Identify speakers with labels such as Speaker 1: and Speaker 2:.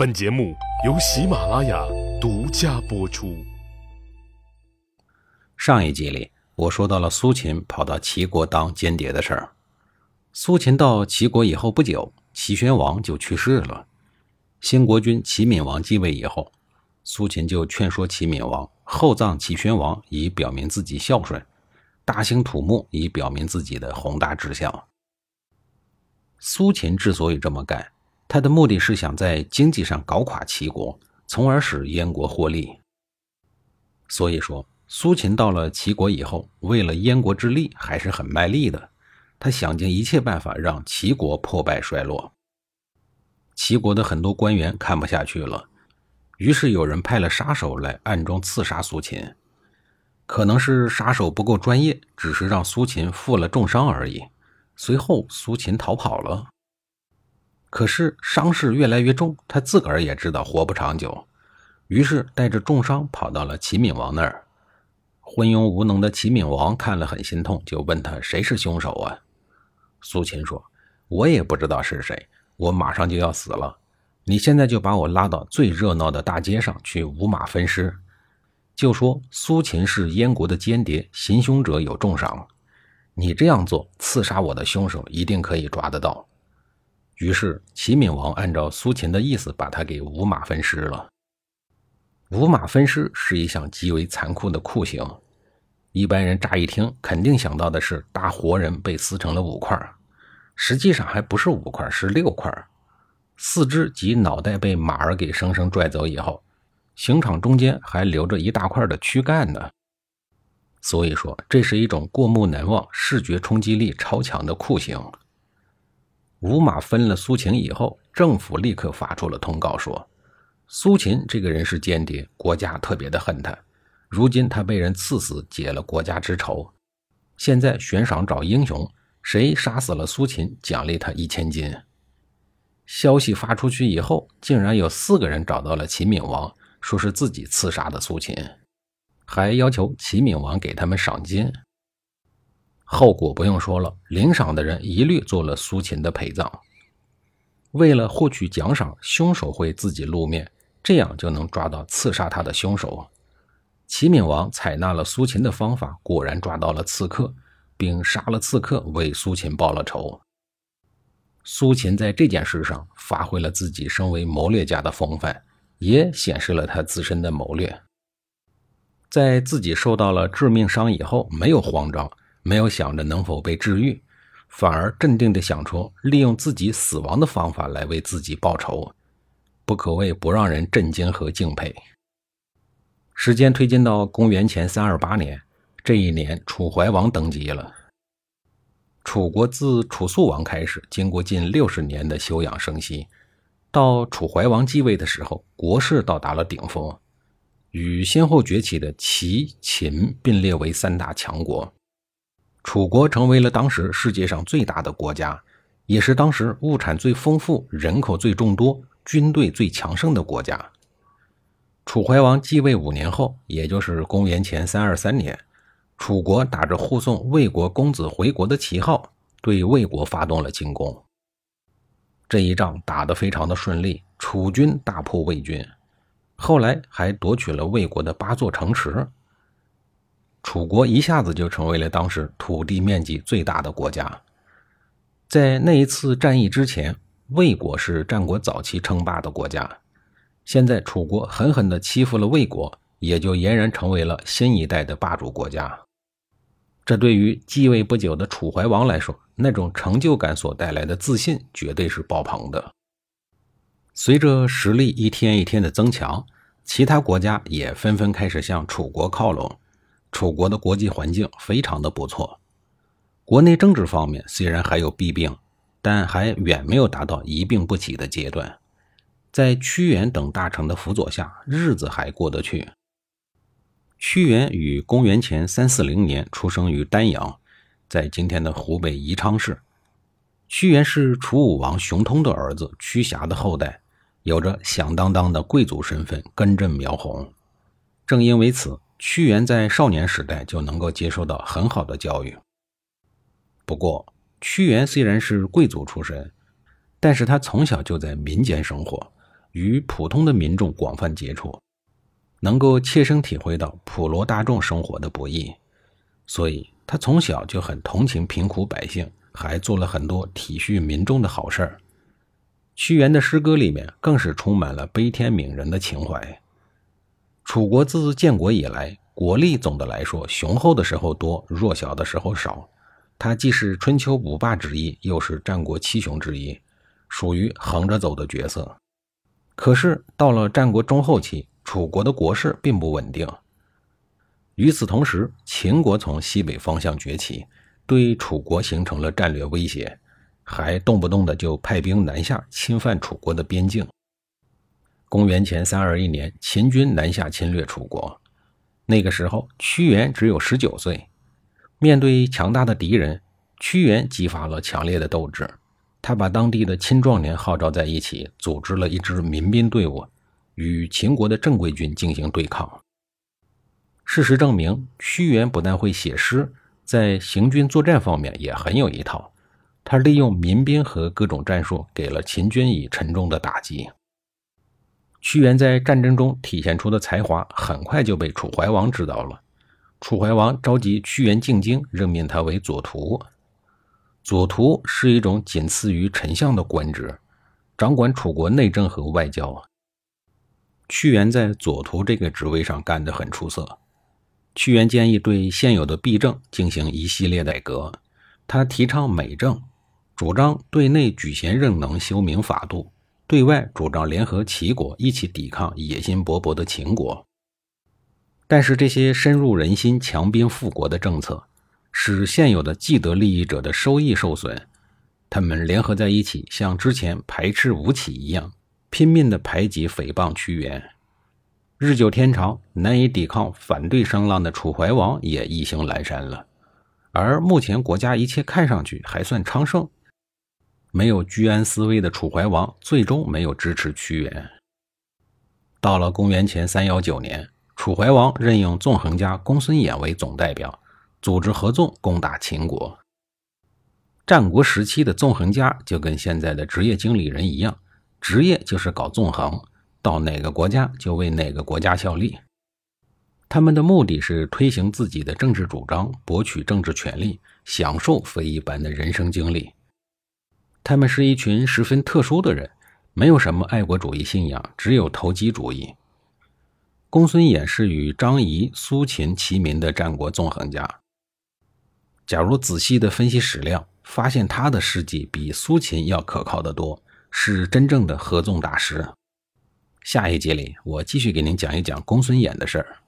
Speaker 1: 本节目由喜马拉雅独家播出。
Speaker 2: 上一集里，我说到了苏秦跑到齐国当间谍的事儿。苏秦到齐国以后不久，齐宣王就去世了。新国君齐闵王继位以后，苏秦就劝说齐闵王厚葬齐宣王，以表明自己孝顺；大兴土木，以表明自己的宏大志向。苏秦之所以这么干，他的目的是想在经济上搞垮齐国，从而使燕国获利。所以说，苏秦到了齐国以后，为了燕国之利，还是很卖力的。他想尽一切办法让齐国破败衰落。齐国的很多官员看不下去了，于是有人派了杀手来暗中刺杀苏秦。可能是杀手不够专业，只是让苏秦负了重伤而已。随后，苏秦逃跑了。可是伤势越来越重，他自个儿也知道活不长久，于是带着重伤跑到了齐闵王那儿。昏庸无能的齐闵王看了很心痛，就问他谁是凶手啊？苏秦说：“我也不知道是谁，我马上就要死了，你现在就把我拉到最热闹的大街上去五马分尸，就说苏秦是燕国的间谍，行凶者有重赏。你这样做，刺杀我的凶手一定可以抓得到。”于是，齐闵王按照苏秦的意思，把他给五马分尸了。五马分尸是一项极为残酷的酷刑，一般人乍一听，肯定想到的是大活人被撕成了五块，实际上还不是五块，是六块。四肢及脑袋被马儿给生生拽走以后，刑场中间还留着一大块的躯干呢。所以说，这是一种过目难忘、视觉冲击力超强的酷刑。五马分了苏秦以后，政府立刻发出了通告，说苏秦这个人是间谍，国家特别的恨他。如今他被人赐死，解了国家之仇。现在悬赏找英雄，谁杀死了苏秦，奖励他一千金。消息发出去以后，竟然有四个人找到了齐闵王，说是自己刺杀的苏秦，还要求齐闵王给他们赏金。后果不用说了，领赏的人一律做了苏秦的陪葬。为了获取奖赏，凶手会自己露面，这样就能抓到刺杀他的凶手。齐闵王采纳了苏秦的方法，果然抓到了刺客，并杀了刺客，为苏秦报了仇。苏秦在这件事上发挥了自己身为谋略家的风范，也显示了他自身的谋略。在自己受到了致命伤以后，没有慌张。没有想着能否被治愈，反而镇定地想出利用自己死亡的方法来为自己报仇，不可谓不让人震惊和敬佩。时间推进到公元前三二八年，这一年楚怀王登基了。楚国自楚肃王开始，经过近六十年的休养生息，到楚怀王继位的时候，国势到达了顶峰，与先后崛起的齐、秦并列为三大强国。楚国成为了当时世界上最大的国家，也是当时物产最丰富、人口最众多、军队最强盛的国家。楚怀王继位五年后，也就是公元前三二三年，楚国打着护送魏国公子回国的旗号，对魏国发动了进攻。这一仗打得非常的顺利，楚军大破魏军，后来还夺取了魏国的八座城池。楚国一下子就成为了当时土地面积最大的国家。在那一次战役之前，魏国是战国早期称霸的国家。现在楚国狠狠地欺负了魏国，也就俨然成为了新一代的霸主国家。这对于继位不久的楚怀王来说，那种成就感所带来的自信绝对是爆棚的。随着实力一天一天的增强，其他国家也纷纷开始向楚国靠拢。楚国的国际环境非常的不错，国内政治方面虽然还有弊病，但还远没有达到一病不起的阶段。在屈原等大臣的辅佐下，日子还过得去。屈原于公元前三四零年出生于丹阳，在今天的湖北宜昌市。屈原是楚武王熊通的儿子，屈瑕的后代，有着响当当的贵族身份，根正苗红。正因为此。屈原在少年时代就能够接受到很好的教育。不过，屈原虽然是贵族出身，但是他从小就在民间生活，与普通的民众广泛接触，能够切身体会到普罗大众生活的不易，所以他从小就很同情贫苦百姓，还做了很多体恤民众的好事儿。屈原的诗歌里面更是充满了悲天悯人的情怀。楚国自建国以来，国力总的来说雄厚的时候多，弱小的时候少。它既是春秋五霸之一，又是战国七雄之一，属于横着走的角色。可是到了战国中后期，楚国的国势并不稳定。与此同时，秦国从西北方向崛起，对楚国形成了战略威胁。还动不动的就派兵南下侵犯楚国的边境。公元前三二一年，秦军南下侵略楚国，那个时候屈原只有十九岁。面对强大的敌人，屈原激发了强烈的斗志，他把当地的青壮年号召在一起，组织了一支民兵队伍，与秦国的正规军进行对抗。事实证明，屈原不但会写诗，在行军作战方面也很有一套。他利用民兵和各种战术，给了秦军以沉重的打击。屈原在战争中体现出的才华，很快就被楚怀王知道了。楚怀王召集屈原进京，任命他为左徒。左徒是一种仅次于丞相的官职，掌管楚国内政和外交。屈原在左徒这个职位上干得很出色。屈原建议对现有的弊政进行一系列改革，他提倡美政。主张对内举贤任能、修明法度，对外主张联合齐国一起抵抗野心勃勃的秦国。但是这些深入人心、强兵复国的政策，使现有的既得利益者的收益受损。他们联合在一起，像之前排斥吴起一样，拼命地排挤、诽谤屈原。日久天长，难以抵抗反对声浪的楚怀王也意兴阑珊了。而目前国家一切看上去还算昌盛。没有居安思危的楚怀王最终没有支持屈原。到了公元前三幺九年，楚怀王任用纵横家公孙衍为总代表，组织合纵攻打秦国。战国时期的纵横家就跟现在的职业经理人一样，职业就是搞纵横，到哪个国家就为哪个国家效力。他们的目的是推行自己的政治主张，博取政治权利，享受非一般的人生经历。他们是一群十分特殊的人，没有什么爱国主义信仰，只有投机主义。公孙衍是与张仪、苏秦齐名的战国纵横家。假如仔细的分析史料，发现他的事迹比苏秦要可靠的多，是真正的合纵大师。下一节里，我继续给您讲一讲公孙衍的事儿。